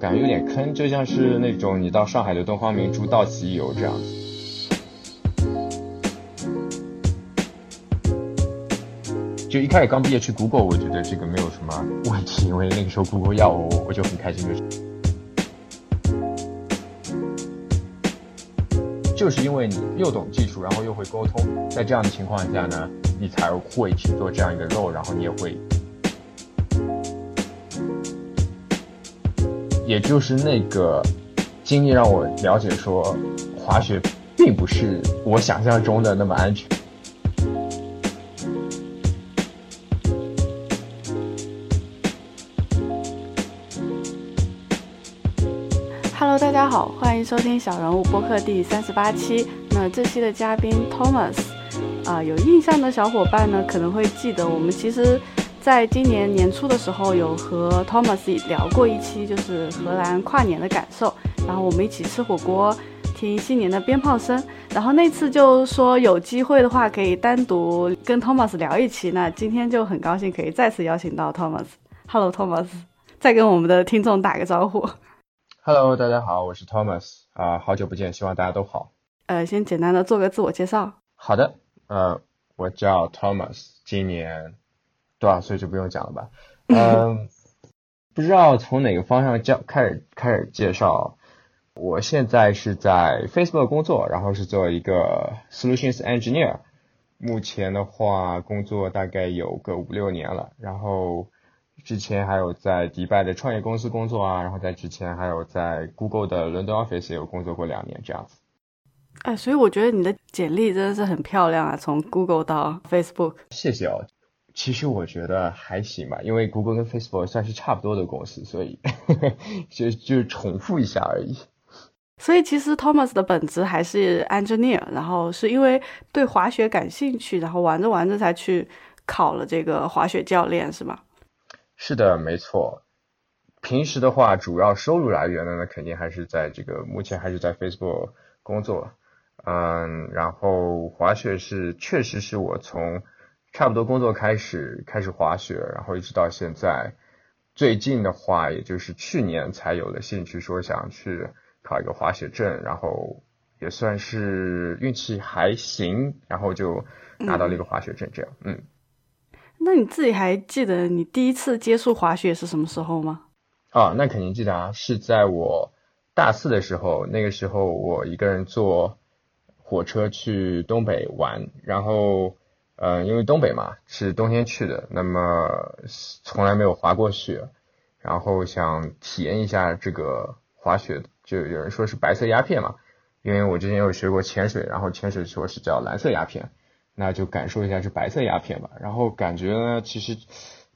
感觉有点坑，就像是那种你到上海的东方明珠到此一游这样。就一开始刚毕业去 Google，我觉得这个没有什么问题，因为那个时候 Google 要我，我就很开心。就是就是因为你又懂技术，然后又会沟通，在这样的情况下呢，你才会去做这样一个 role，然后你也会，也就是那个经历让我了解说，滑雪并不是我想象中的那么安全。Hello，大家好，欢迎收听小人物播客第三十八期。那这期的嘉宾 Thomas，啊、有印象的小伙伴呢可能会记得，我们其实在今年年初的时候有和 Thomas 聊过一期，就是荷兰跨年的感受，然后我们一起吃火锅，听新年的鞭炮声。然后那次就说有机会的话可以单独跟 Thomas 聊一期，那今天就很高兴可以再次邀请到 Thomas。Hello Thomas，再跟我们的听众打个招呼。Hello，大家好，我是 Thomas 啊、好久不见，希望大家都好。呃，先简单的做个自我介绍。好的，呃，我叫 Thomas，今年多少岁就不用讲了吧。嗯，不知道从哪个方向教开始开始介绍。我现在是在 Facebook 工作，然后是做一个 Solutions Engineer。目前的话，工作大概有个五六年了，然后之前还有在迪拜的创业公司工作啊，然后在之前还有在 Google 的伦敦 office 也有工作过两年这样子。哎，所以我觉得你的简历真的是很漂亮啊，从 Google 到 Facebook。谢谢哦。其实我觉得还行吧，因为 Google 跟 Facebook 算是差不多的公司，所以 就就重复一下而已。所以其实 Thomas 的本职还是 engineer，然后是因为对滑雪感兴趣，然后玩着玩着才去考了这个滑雪教练，是吗？是的，没错。平时的话，主要收入来源呢，那肯定还是在这个目前还是在 Facebook 工作。嗯，然后滑雪是确实是我从差不多工作开始开始滑雪，然后一直到现在。最近的话，也就是去年才有了兴趣，说想去考一个滑雪证，然后也算是运气还行，然后就拿到了一个滑雪证，这样，嗯。那你自己还记得你第一次接触滑雪是什么时候吗？啊，那肯定记得啊，是在我大四的时候，那个时候我一个人坐火车去东北玩，然后，呃，因为东北嘛是冬天去的，那么从来没有滑过雪，然后想体验一下这个滑雪，就有人说是白色鸦片嘛，因为我之前有学过潜水，然后潜水说是叫蓝色鸦片，那就感受一下这白色鸦片吧，然后感觉呢，其实。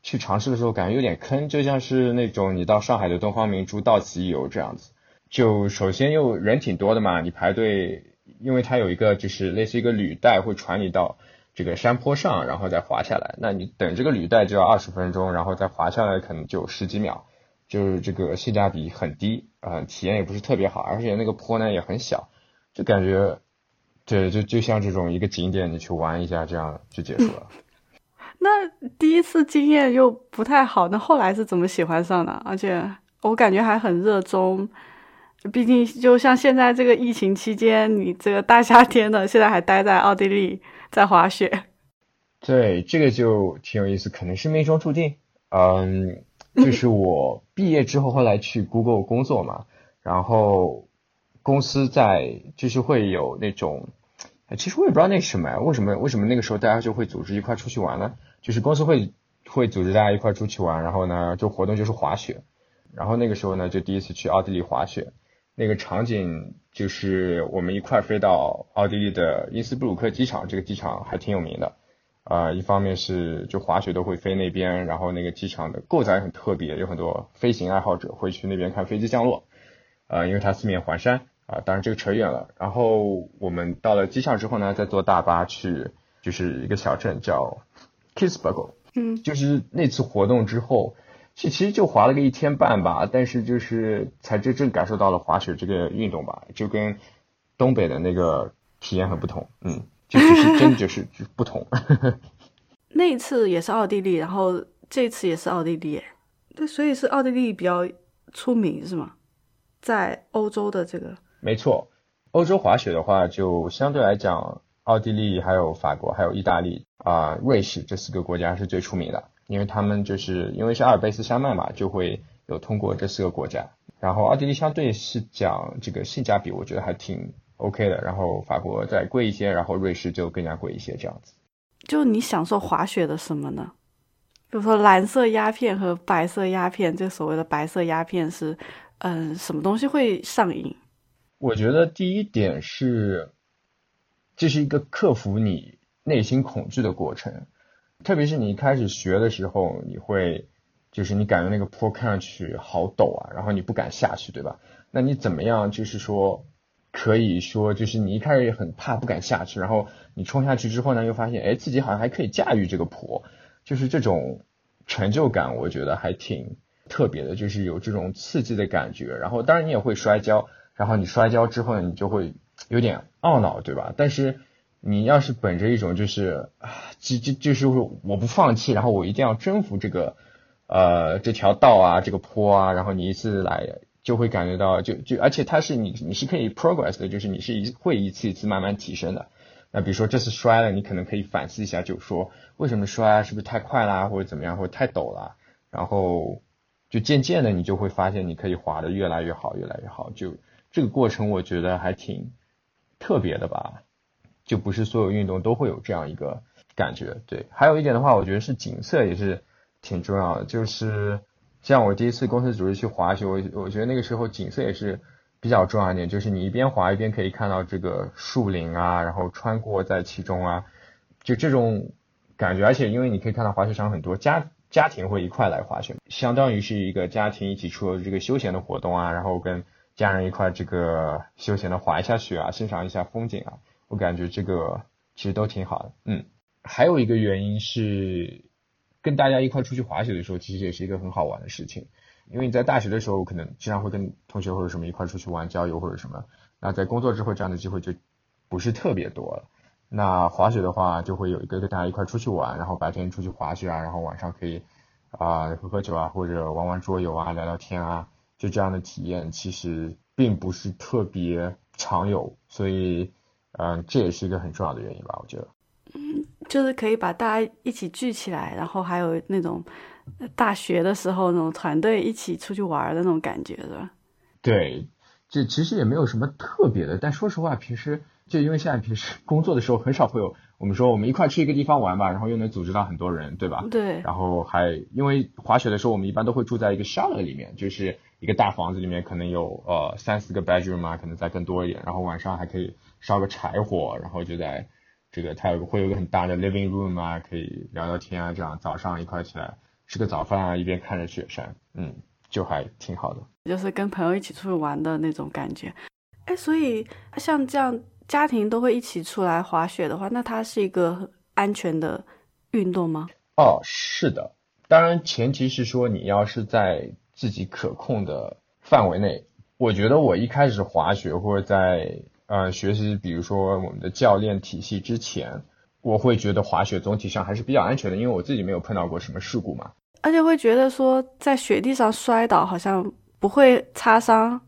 去尝试的时候感觉有点坑，就像是那种你到上海的东方明珠到此一游这样子。就首先又人挺多的嘛，你排队，因为它有一个就是类似一个履带会传你到这个山坡上，然后再滑下来。那你等这个履带就要二十分钟，然后再滑下来可能就十几秒，就是这个性价比很低，呃，体验也不是特别好，而且那个坡呢也很小，就感觉，对，就就像这种一个景点你去玩一下，这样就结束了。那第一次经验又不太好，那后来是怎么喜欢上的？而且我感觉还很热衷，毕竟就像现在这个疫情期间，你这个大夏天的，现在还待在奥地利在滑雪。对，这个就挺有意思，可能是命中注定。嗯，就是我毕业之后后来去 Google 工作嘛，然后公司在就是会有那种。其实我也不知道那是什么呀，为什么为什么那个时候大家就会组织一块出去玩呢？就是公司会会组织大家一块出去玩，然后呢，就活动就是滑雪，然后那个时候呢，就第一次去奥地利滑雪，那个场景就是我们一块飞到奥地利的因斯布鲁克机场，这个机场还挺有名的，啊、呃，一方面是就滑雪都会飞那边，然后那个机场的构造也很特别，有很多飞行爱好者会去那边看飞机降落，呃，因为它四面环山。啊，当然这个扯远了。然后我们到了机场之后呢，再坐大巴去，就是一个小镇叫 Kitzbühel。嗯，就是那次活动之后，其其实就滑了个一天半吧，但是就是才真正感受到了滑雪这个运动吧，就跟东北的那个体验很不同。嗯，就就是真就是就不同。那一次也是奥地利，然后这次也是奥地利，对，所以是奥地利比较出名是吗？在欧洲的这个没错，欧洲滑雪的话，就相对来讲，奥地利、还有法国、还有意大利啊、瑞士这四个国家是最出名的，因为他们就是因为是阿尔卑斯山脉嘛，就会有通过这四个国家。然后奥地利相对是讲这个性价比，我觉得还挺 OK 的。然后法国再贵一些，然后瑞士就更加贵一些，这样子。就你享受滑雪的什么呢？比如说蓝色鸦片和白色鸦片，这所谓的白色鸦片是，嗯，什么东西会上瘾？我觉得第一点是，这是一个克服你内心恐惧的过程，特别是你一开始学的时候，你会就是你感觉那个坡看上去好陡啊，然后你不敢下去，对吧？那你怎么样就是说可以说就是你一开始也很怕不敢下去，然后你冲下去之后呢，又发现哎自己好像还可以驾驭这个坡，就是这种成就感，我觉得还挺特别的，就是有这种刺激的感觉。然后当然你也会摔跤，然后你摔跤之后呢，你就会有点懊恼，对吧？但是你要是本着一种就是啊，就就就是我不放弃，然后我一定要征服这个呃这条道啊，这个坡啊，然后你一次来就会感觉到就就而且它是你你是可以 progress 的，就是你是一会一次一次慢慢提升的。那比如说这次摔了，你可能可以反思一下，就说为什么摔啊？是不是太快啦，或者怎么样，或者太陡了？然后就渐渐的，你就会发现你可以滑的越来越好，越来越好。就这个过程，我觉得还挺特别的吧。就不是所有运动都会有这样一个感觉。对，还有一点的话，我觉得是景色也是挺重要的。就是像我第一次公司组织去滑雪，我我觉得那个时候景色也是比较重要一点，就是你一边滑一边可以看到这个树林啊，然后穿过在其中啊，就这种感觉。而且因为你可以看到滑雪场很多家家庭会一块来滑雪，相当于是一个家庭一起出这个休闲的活动啊，然后跟家人一块这个休闲的滑一下雪啊，欣赏一下风景啊。我感觉这个其实都挺好的，嗯，还有一个原因是跟大家一块出去滑雪的时候，其实也是一个很好玩的事情。因为你在大学的时候，可能经常会跟同学或者什么一块出去玩郊游或者什么，那在工作之后这样的机会就不是特别多了。那滑雪的话，就会有一个跟大家一块出去玩，然后白天出去滑雪啊，然后晚上可以啊喝喝酒啊，或者玩玩桌游啊，聊聊天啊，就这样的体验其实并不是特别常有，所以。嗯，这也是一个很重要的原因吧，我觉得。嗯，就是可以把大家一起聚起来，然后还有那种大学的时候那种团队一起出去玩的那种感觉，是吧？对，这其实也没有什么特别的，但说实话，平时就因为现在平时 工作的时候很少会有，我们说我们一块去一个地方玩吧，然后又能组织到很多人，对吧？对。然后还因为滑雪的时候，我们一般都会住在一个 chalet 里面，就是一个大房子里面，可能有呃三四个 bedroom 啊，可能再更多一点，然后晚上还可以。烧个柴火，然后就在这个，它有个会有个很大的 living room 啊，可以聊聊天啊，这样早上一块起来吃个早饭啊，一边看着雪山，嗯，就还挺好的。就是跟朋友一起出去玩的那种感觉。哎，所以像这样家庭都会一起出来滑雪的话，那它是一个安全的运动吗？哦，是的，当然前提是说你要是在自己可控的范围内。我觉得我一开始滑雪或者在呃，学习比如说我们的教练体系之前，我会觉得滑雪总体上还是比较安全的，因为我自己没有碰到过什么事故嘛。而且会觉得说在雪地上摔倒好像不会擦伤。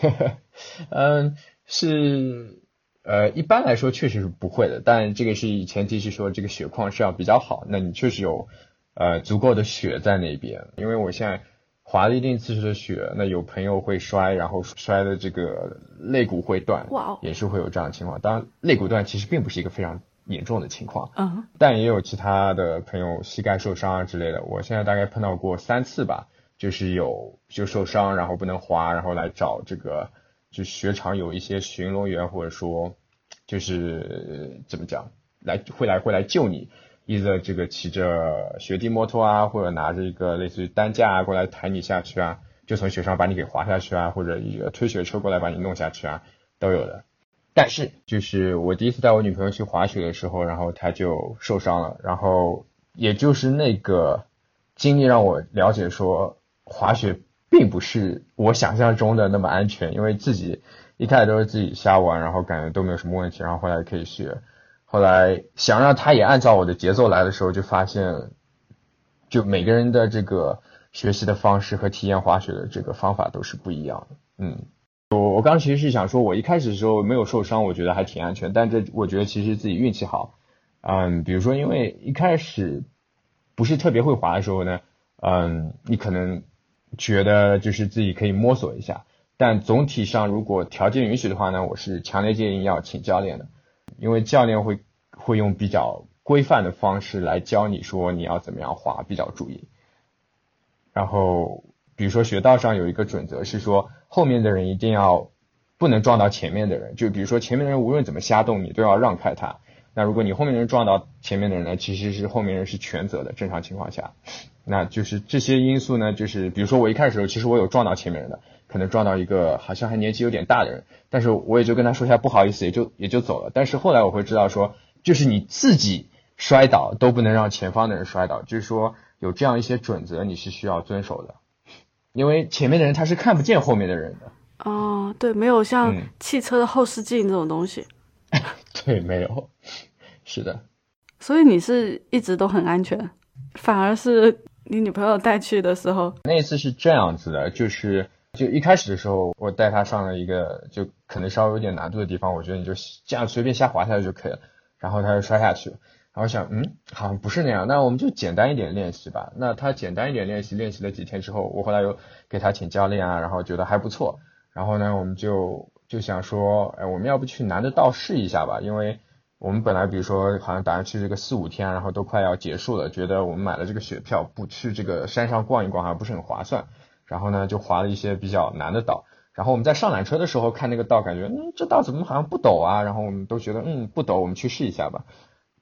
嗯，是呃，一般来说确实是不会的，但这个是前提是说这个雪况是要比较好，那你确实有呃足够的雪在那边，因为我现在。滑了一定次数的雪，那有朋友会摔，然后摔的这个肋骨会断，哇，也是会有这样的情况。当然，肋骨断其实并不是一个非常严重的情况，嗯，但也有其他的朋友膝盖受伤啊之类的。我现在大概碰到过三次吧，就是有就受伤，然后不能滑，然后来找这个就雪场有一些巡逻员或者说就是怎么讲来会来会来救你。一个这个骑着雪地摩托啊，或者拿着一个类似于担架啊过来抬你下去啊，就从雪上把你给滑下去啊，或者一个推雪车过来把你弄下去啊，都有的。但是就是我第一次带我女朋友去滑雪的时候，然后她就受伤了，然后也就是那个经历让我了解说，滑雪并不是我想象中的那么安全，因为自己一开始都是自己瞎玩，然后感觉都没有什么问题，然后后来可以学。后来想让他也按照我的节奏来的时候，就发现，就每个人的这个学习的方式和体验滑雪的这个方法都是不一样的。嗯，我我刚其实是想说，我一开始的时候没有受伤，我觉得还挺安全。但这我觉得其实自己运气好。嗯，比如说因为一开始不是特别会滑的时候呢，嗯，你可能觉得就是自己可以摸索一下。但总体上，如果条件允许的话呢，我是强烈建议要请教练的，因为教练会会用比较规范的方式来教你说你要怎么样滑比较注意。然后，比如说雪道上有一个准则是说，后面的人一定要不能撞到前面的人，就比如说前面的人无论怎么瞎动，你都要让开他。那如果你后面的人撞到前面的人呢，其实是后面人是全责的，正常情况下，那就是这些因素呢，就是比如说我一开始时候，其实我有撞到前面人的。可能撞到一个好像还年纪有点大的人，但是我也就跟他说一下不好意思，也就也就走了。但是后来我会知道说，就是你自己摔倒都不能让前方的人摔倒，就是说有这样一些准则你是需要遵守的，因为前面的人他是看不见后面的人的。哦，对，没有像汽车的后视镜这种东西。对，没有，是的。所以你是一直都很安全，反而是你女朋友带去的时候，那一次是这样子的，就是。就一开始的时候，我带他上了一个就可能稍微有点难度的地方，我觉得你就这样随便瞎滑下去就可以了。然后他就摔下去，然后想，嗯，好像不是那样，那我们就简单一点练习吧。那他简单一点练习，练习了几天之后，我后来又给他请教练啊，然后觉得还不错。然后呢，我们就就想说，哎，我们要不去南的道试一下吧？因为我们本来比如说好像打算去这个四五天，然后都快要结束了，觉得我们买了这个雪票，不去这个山上逛一逛，好像不是很划算。然后呢，就滑了一些比较难的道。然后我们在上缆车的时候看那个道，感觉嗯，这道怎么好像不陡啊？然后我们都觉得嗯不陡，我们去试一下吧。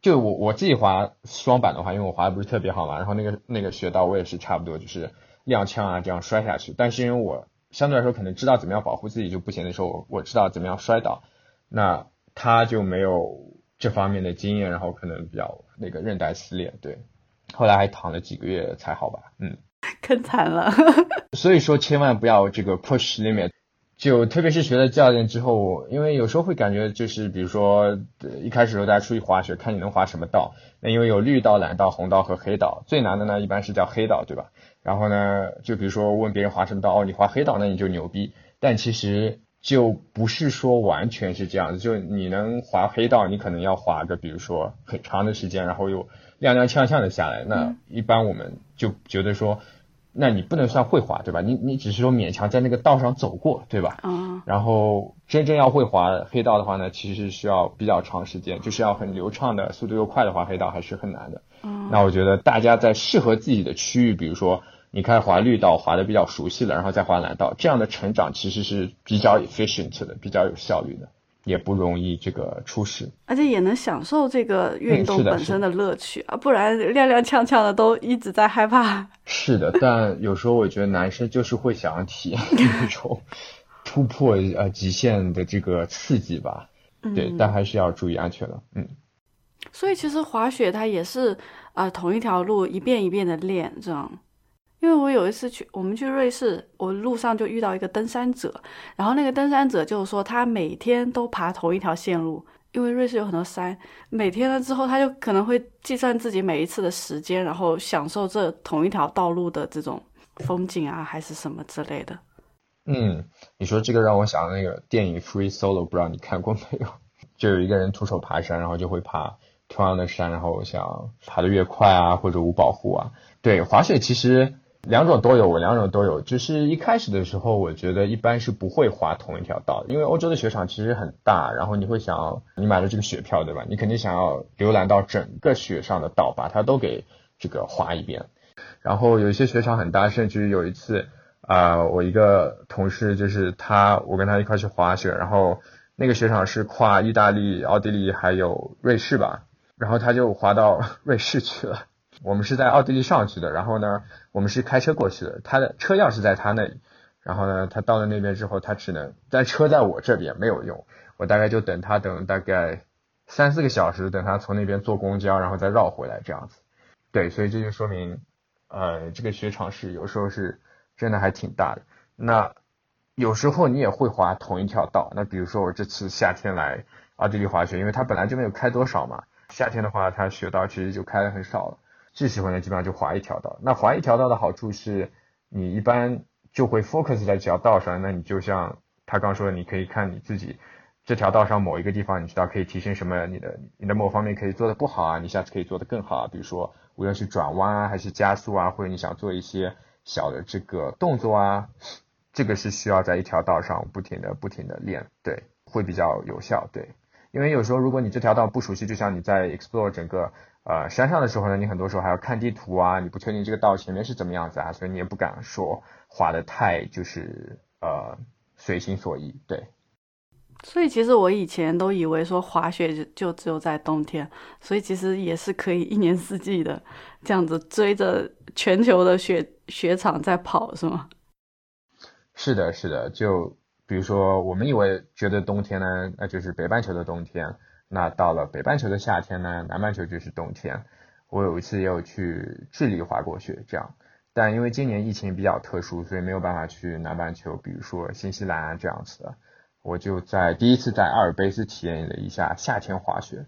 就我我自己滑双板的话，因为我滑的不是特别好嘛。然后那个那个雪道我也是差不多就是踉跄啊这样摔下去。但是因为我相对来说可能知道怎么样保护自己，就不行的时候我知道怎么样摔倒。那他就没有这方面的经验，然后可能比较那个韧带撕裂，对。后来还躺了几个月才好吧，嗯。更惨了，所以说千万不要这个 push limit，就特别是学了教练之后，因为有时候会感觉就是比如说一开始时候大家出去滑雪，看你能滑什么道，那因为有绿道、蓝道、红道和黑道，最难的呢一般是叫黑道，对吧？然后呢，就比如说问别人滑什么道，哦，你滑黑道，那你就牛逼，但其实就不是说完全是这样子，就你能滑黑道，你可能要滑个比如说很长的时间，然后又踉踉跄跄的下来，那一般我们就觉得说。那你不能算会滑，对吧？你你只是说勉强在那个道上走过，对吧？啊。然后真正要会滑黑道的话呢，其实是需要比较长时间，就是要很流畅的速度又快的滑黑道还是很难的。嗯。那我觉得大家在适合自己的区域，比如说你开始滑绿道，滑的比较熟悉了，然后再滑蓝道，这样的成长其实是比较 efficient 的，比较有效率的。也不容易这个出事，而且也能享受这个运动本身的乐趣啊，不然踉踉跄跄的都一直在害怕。是的，但有时候我觉得男生就是会想要体验 那种突破呃极限的这个刺激吧，对，但还是要注意安全的，嗯。所以其实滑雪它也是啊同一条路一遍一遍的练这样。因为我有一次去，我们去瑞士，我路上就遇到一个登山者，然后那个登山者就是说他每天都爬同一条线路，因为瑞士有很多山，每天了之后他就可能会计算自己每一次的时间，然后享受这同一条道路的这种风景啊，还是什么之类的。嗯，你说这个让我想到那个电影《Free Solo》，不知道你看过没有？就有一个人徒手爬山，然后就会爬同样的山，然后想爬得越快啊，或者无保护啊。对，滑雪其实。两种都有，我两种都有。就是一开始的时候，我觉得一般是不会滑同一条道，因为欧洲的雪场其实很大，然后你会想，你买了这个雪票，对吧？你肯定想要浏览到整个雪上的道，把它都给这个滑一遍。然后有一些雪场很大，甚至有一次啊，我一个同事就是他，我跟他一块去滑雪，然后那个雪场是跨意大利、奥地利还有瑞士吧，然后他就滑到瑞士去了。我们是在奥地利上去的，然后呢，我们是开车过去的，他的车钥匙在他那里，然后呢，他到了那边之后，他只能在车在我这边没有用，我大概就等他等大概三四个小时，等他从那边坐公交，然后再绕回来这样子。对，所以这就说明，呃，这个雪场是有时候是真的还挺大的。那有时候你也会滑同一条道，那比如说我这次夏天来奥地利滑雪，因为它本来就没有开多少嘛，夏天的话它雪道其实就开的很少了。最喜欢的基本上就滑一条道。那滑一条道的好处是，你一般就会 focus 在这条道上，那你就像他刚说的，你可以看你自己这条道上某一个地方，你知道可以提升什么，你的你的某方面可以做的不好啊，你下次可以做的更好啊，比如说无论是转弯啊，还是加速啊，或者你想做一些小的这个动作啊，这个是需要在一条道上不停的不停的练，对，会比较有效，对。因为有时候，如果你这条道不熟悉，就像你在 explore 整个呃山上的时候呢，你很多时候还要看地图啊，你不确定这个道前面是怎么样子啊，所以你也不敢说滑的太就是呃随心所欲，对。所以其实我以前都以为说滑雪就就只有在冬天，所以其实也是可以一年四季的这样子追着全球的雪雪场在跑，是吗？是的，是的，就。比如说，我们以为觉得冬天呢，那就是北半球的冬天。那到了北半球的夏天呢，南半球就是冬天。我有一次也有去智利滑过雪，这样。但因为今年疫情比较特殊，所以没有办法去南半球，比如说新西兰啊这样子的。我就在第一次在阿尔卑斯体验了一下夏天滑雪，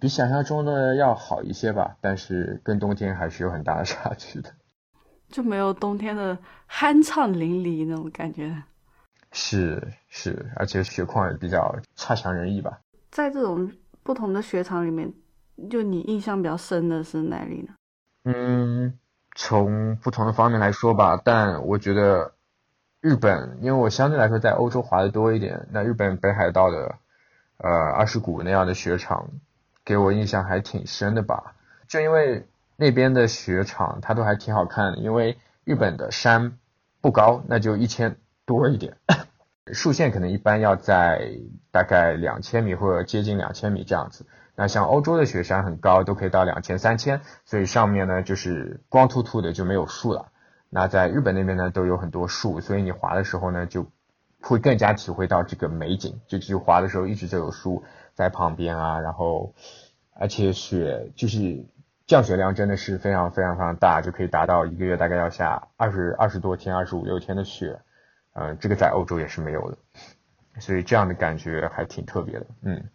比想象中的要好一些吧，但是跟冬天还是有很大的 差距的。就没有冬天的酣畅淋漓那种感觉。是是，而且雪况也比较差强人意吧。在这种不同的雪场里面，就你印象比较深的是哪里呢？嗯，从不同的方面来说吧，但我觉得日本，因为我相对来说在欧洲滑的多一点，那日本北海道的呃二世谷那样的雪场，给我印象还挺深的吧。就因为那边的雪场它都还挺好看的，因为日本的山不高，那就一千多一点。竖线可能一般要在大概两千米或者接近两千米这样子。那像欧洲的雪山很高，都可以到两千、三千，所以上面呢就是光秃秃的就没有树了。那在日本那边呢都有很多树，所以你滑的时候呢就会更加体会到这个美景。就就滑的时候一直就有树在旁边啊，然后而且雪就是降雪量真的是非常非常非常大，就可以达到一个月大概要下二十二十多天、二十五六天的雪。嗯，这个在欧洲也是没有的，所以这样的感觉还挺特别的。嗯，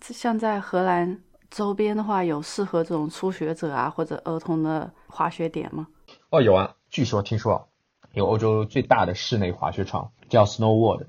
像在荷兰周边的话，有适合这种初学者啊或者儿童的滑雪点吗？哦，有啊，据说听说有欧洲最大的室内滑雪场叫 Snow World。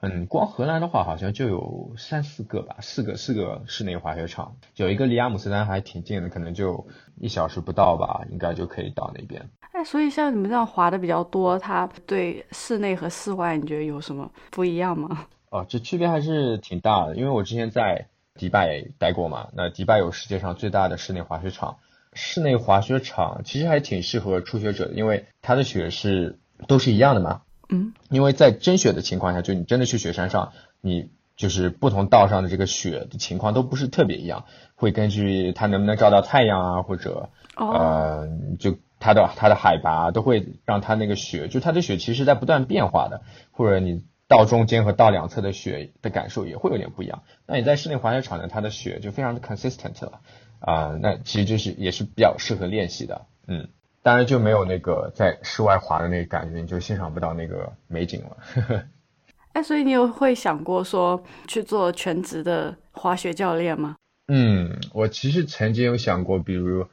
嗯，光荷兰的话好像就有三四个吧，四个四个室内滑雪场，有一个离阿姆斯特丹还挺近的，可能就一小时不到吧，应该就可以到那边。哎，所以像你们这样滑的比较多，它对室内和室外你觉得有什么不一样吗？哦，这区别还是挺大的，因为我之前在迪拜待过嘛，那迪拜有世界上最大的室内滑雪场，室内滑雪场其实还挺适合初学者的，因为它的雪是都是一样的嘛。嗯，因为在真雪的情况下，就你真的去雪山上，你就是不同道上的这个雪的情况都不是特别一样，会根据它能不能照到太阳啊，或者呃，就它的它的海拔都会让它那个雪，就它的雪其实在不断变化的，或者你到中间和到两侧的雪的感受也会有点不一样。那你在室内滑雪场呢，它的雪就非常的 consistent 了啊，那其实就是也是比较适合练习的，嗯。当然就没有那个在室外滑的那个感觉，你就欣赏不到那个美景了。哎，所以你有会想过说去做全职的滑雪教练吗？嗯，我其实曾经有想过，比如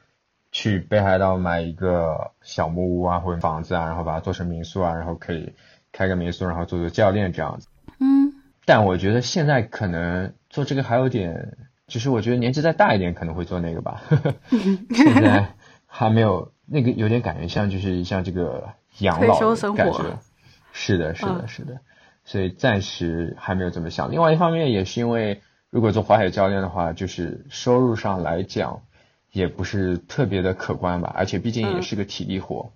去北海道买一个小木屋啊，或者房子啊，然后把它做成民宿啊，然后可以开个民宿，然后做做教练这样子。嗯。但我觉得现在可能做这个还有点，就是我觉得年纪再大一点可能会做那个吧。现在还没有。那个有点感觉像，就是像这个养老感觉，是的，是的，是的，所以暂时还没有这么想。另外一方面也是因为，如果做滑雪教练的话，就是收入上来讲也不是特别的可观吧，而且毕竟也是个体力活。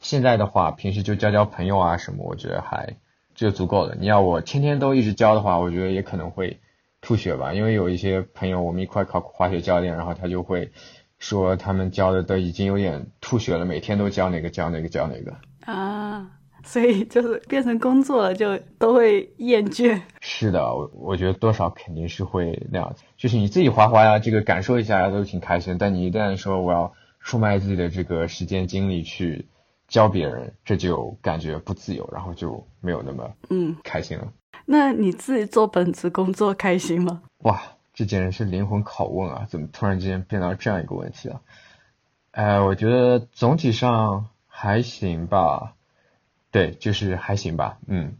现在的话，平时就交交朋友啊什么，我觉得还就足够了。你要我天天都一直教的话，我觉得也可能会吐血吧，因为有一些朋友我们一块考滑雪教练，然后他就会。说他们教的都已经有点吐血了，每天都教哪个教哪个教哪个啊，所以就是变成工作了，就都会厌倦。是的，我我觉得多少肯定是会那样子，就是你自己滑滑呀，这个感受一下都挺开心。但你一旦说我要出卖自己的这个时间精力去教别人，这就感觉不自由，然后就没有那么嗯开心了。那你自己做本职工作开心吗？哇！这简直是灵魂拷问啊！怎么突然之间变到这样一个问题了？呃，我觉得总体上还行吧。对，就是还行吧，嗯。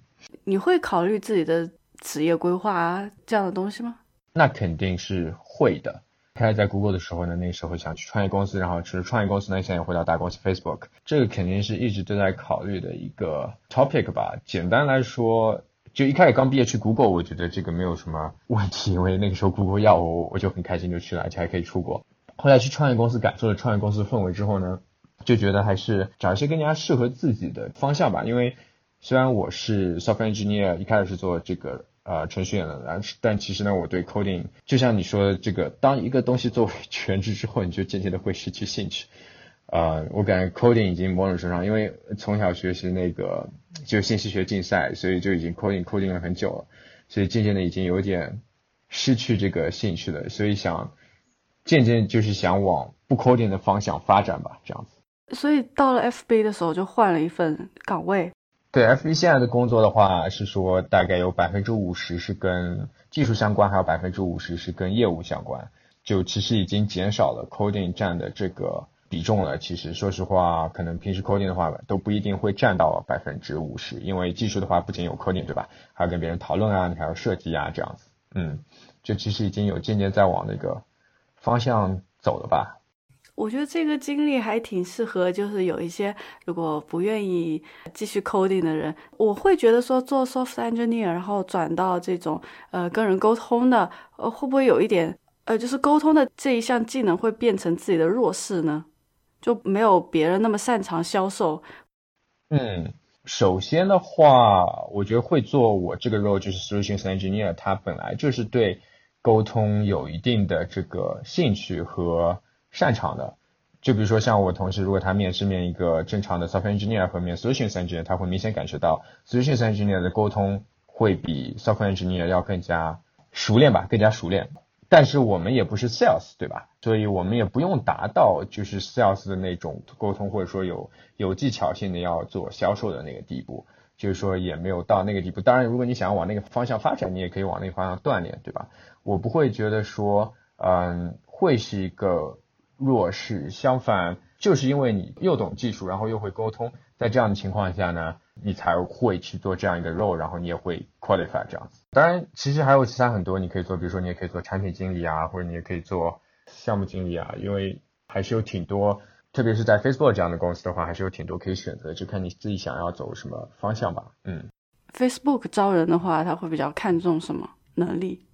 你会考虑自己的职业规划啊这样的东西吗？那肯定是会的。开始在 Google 的时候呢，那个时候想去创业公司，然后除了创业公司呢，现在回到大公司 Facebook，这个肯定是一直都在考虑的一个 topic 吧。简单来说，就一开始刚毕业去 Google，我觉得这个没有什么问题，因为那个时候 Google 要我，我就很开心就去了，而且还可以出国。后来去创业公司，感受了创业公司氛围之后呢，就觉得还是找一些更加适合自己的方向吧。因为虽然我是 software engineer，一开始是做这个。呃，程序员的，然但其实呢，我对 coding 就像你说的这个，当一个东西作为 全职之后，你就渐渐的会失去兴趣。呃，我感觉 coding 已经某种程度上，因为从小学习那个就信息学竞赛，所以就已经 coding coding 了很久了，所以渐渐的已经有点失去这个兴趣了，所以想渐渐就是想往不 coding 的方向发展吧，这样子。所以到了 FB 的时候就换了一份岗位。对，FB 现在的工作的话，是说大概有百分之五十是跟技术相关，还有百分之五十是跟业务相关。就其实已经减少了 coding 占的这个比重了。其实说实话，可能平时 coding 的话都不一定会占到百分之五十，因为技术的话不仅有 coding 对吧，还要跟别人讨论啊，你还要设计啊这样子。嗯，就其实已经有渐渐在往那个方向走了吧。我觉得这个经历还挺适合，就是有一些如果不愿意继续 coding 的人，我会觉得说做 software engineer，然后转到这种呃跟人沟通的，呃会不会有一点呃就是沟通的这一项技能会变成自己的弱势呢？就没有别人那么擅长销售。嗯，首先的话，我觉得会做我这个 role 就是 solution engineer，他本来就是对沟通有一定的这个兴趣和。擅长的，就比如说像我同事，如果他面试面一个正常的 software engineer 和面 solution engineer，他会明显感受到 solution engineer 的沟通会比 software engineer 要更加熟练吧，更加熟练。但是我们也不是 sales，对吧？所以我们也不用达到就是 sales 的那种沟通，或者说有有技巧性的要做销售的那个地步，就是说也没有到那个地步。当然，如果你想要往那个方向发展，你也可以往那个方向锻炼，对吧？我不会觉得说，嗯，会是一个。弱势，相反，就是因为你又懂技术，然后又会沟通，在这样的情况下呢，你才会去做这样一个 role，然后你也会 qualify 这样子。当然，其实还有其他很多你可以做，比如说你也可以做产品经理啊，或者你也可以做项目经理啊，因为还是有挺多，特别是在 Facebook 这样的公司的话，还是有挺多可以选择，就看你自己想要走什么方向吧。嗯，Facebook 招人的话，他会比较看重什么能力？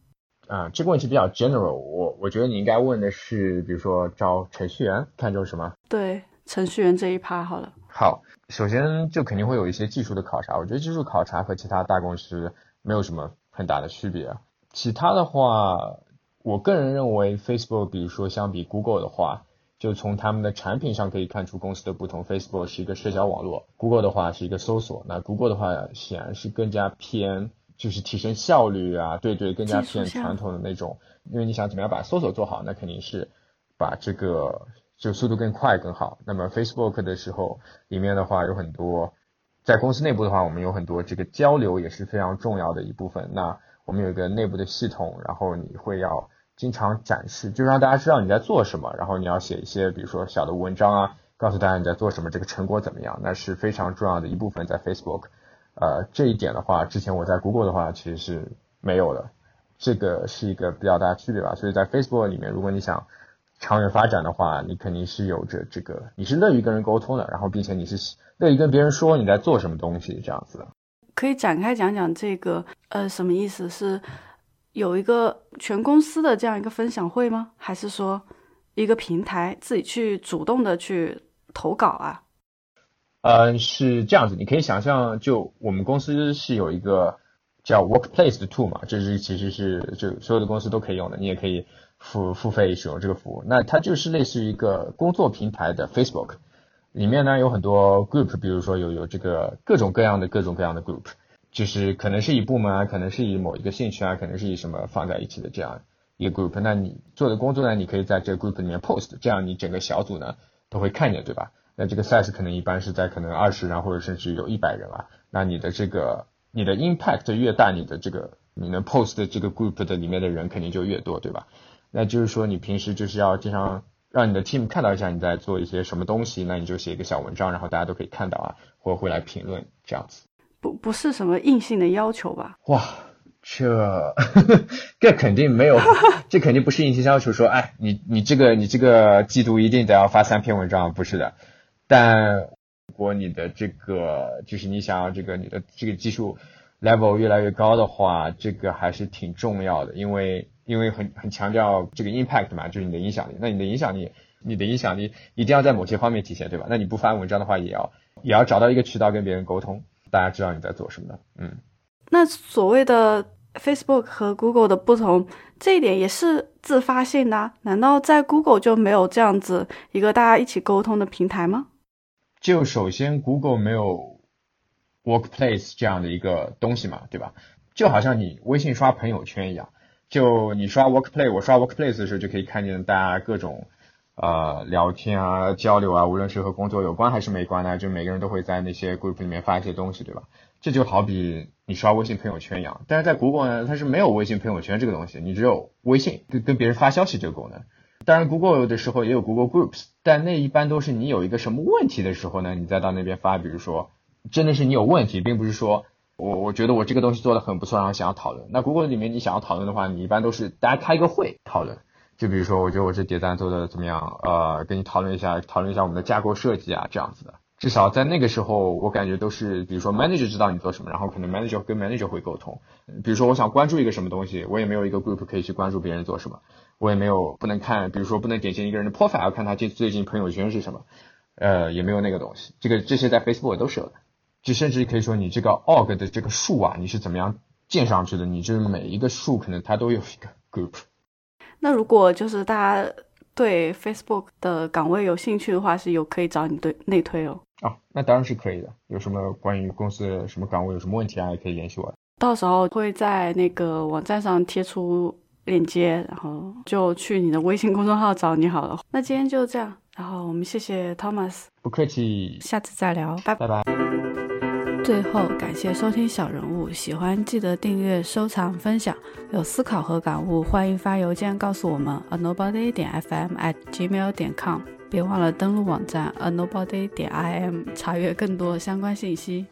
啊，这个问题比较 general，我我觉得你应该问的是，比如说招程序员看重什么？对，程序员这一趴好了。好，首先就肯定会有一些技术的考察，我觉得技术考察和其他大公司没有什么很大的区别。其他的话，我个人认为 Facebook，比如说相比 Google 的话，就从他们的产品上可以看出公司的不同。Facebook 是一个社交网络，Google 的话是一个搜索。那 Google 的话显然是更加偏。就是提升效率啊，对对，更加偏传统的那种。因为你想怎么样把搜索做好，那肯定是把这个就速度更快更好。那么 Facebook 的时候，里面的话有很多，在公司内部的话，我们有很多这个交流也是非常重要的一部分。那我们有一个内部的系统，然后你会要经常展示，就让大家知道你在做什么。然后你要写一些，比如说小的文章啊，告诉大家你在做什么，这个成果怎么样，那是非常重要的一部分在 Facebook。呃，这一点的话，之前我在 Google 的话其实是没有的，这个是一个比较大的区别吧。所以在 Facebook 里面，如果你想长远发展的话，你肯定是有着这个，你是乐于跟人沟通的，然后并且你是乐于跟别人说你在做什么东西这样子的。可以展开讲讲这个，呃，什么意思？是有一个全公司的这样一个分享会吗？还是说一个平台自己去主动的去投稿啊？嗯，是这样子，你可以想象，就我们公司是有一个叫 Workplace 的 tool 嘛，这是其实是就所有的公司都可以用的，你也可以付付费使用这个服务。那它就是类似于一个工作平台的 Facebook，里面呢有很多 group，比如说有有这个各种各样的各种各样的 group，就是可能是以部门啊，可能是以某一个兴趣啊，可能是以什么放在一起的这样一个 group。那你做的工作呢，你可以在这个 group 里面 post，这样你整个小组呢都会看见，对吧？那这个 size 可能一般是在可能二十人或者甚至有一百人啊。那你的这个你的 impact 越大，你的这个你能 post 的这个 group 的里面的人肯定就越多，对吧？那就是说你平时就是要经常让你的 team 看到一下你在做一些什么东西，那你就写一个小文章，然后大家都可以看到啊，或者会来评论这样子。不不是什么硬性的要求吧？哇，这 这肯定没有，这肯定不是硬性要求说，哎，你你这个你这个季度一定得要发三篇文章，不是的。但如果你的这个就是你想要这个你的这个技术 level 越来越高的话，这个还是挺重要的，因为因为很很强调这个 impact 嘛，就是你的影响力。那你的影响力，你的影响力一定要在某些方面体现，对吧？那你不发文章的话，也要也要找到一个渠道跟别人沟通。大家知道你在做什么的，嗯，那所谓的 Facebook 和 Google 的不同，这一点也是自发性的？难道在 Google 就没有这样子一个大家一起沟通的平台吗？就首先 Google 没有 Workplace 这样的一个东西嘛，对吧？就好像你微信刷朋友圈一样，就你刷 Workplace，我刷 Workplace 的时候就可以看见大家各种。呃，聊天啊，交流啊，无论是和工作有关还是没关的，就每个人都会在那些 group 里面发一些东西，对吧？这就好比你刷微信朋友圈一样。但是在 Google 呢，它是没有微信朋友圈这个东西，你只有微信跟跟别人发消息这个功能。当然，Google 有的时候也有 Google Groups，但那一般都是你有一个什么问题的时候呢，你再到那边发。比如说，真的是你有问题，并不是说我我觉得我这个东西做的很不错，然后想要讨论。那 Google 里面你想要讨论的话，你一般都是大家开一个会讨论。就比如说，我觉得我这叠赞做的怎么样？呃，跟你讨论一下，讨论一下我们的架构设计啊，这样子的。至少在那个时候，我感觉都是，比如说 manager 知道你做什么，然后可能 manager 跟 manager 会沟通。比如说，我想关注一个什么东西，我也没有一个 group 可以去关注别人做什么，我也没有不能看，比如说不能点进一个人的 profile 看他最最近朋友圈是什么，呃，也没有那个东西。这个这些在 Facebook 都是有的。就甚至可以说，你这个 org 的这个树啊，你是怎么样建上去的？你就是每一个树可能它都有一个 group。那如果就是大家对 Facebook 的岗位有兴趣的话，是有可以找你对内推哦。啊，那当然是可以的。有什么关于公司什么岗位有什么问题啊，也可以联系我。到时候会在那个网站上贴出链接，然后就去你的微信公众号找你好了。那今天就这样，然后我们谢谢 Thomas，不客气，下次再聊，拜拜拜。最后，感谢收听小人物，喜欢记得订阅、收藏、分享。有思考和感悟，欢迎发邮件告诉我们：a nobody 点 fm at gmail 点 com。别忘了登录网站 a nobody 点 im，查阅更多相关信息。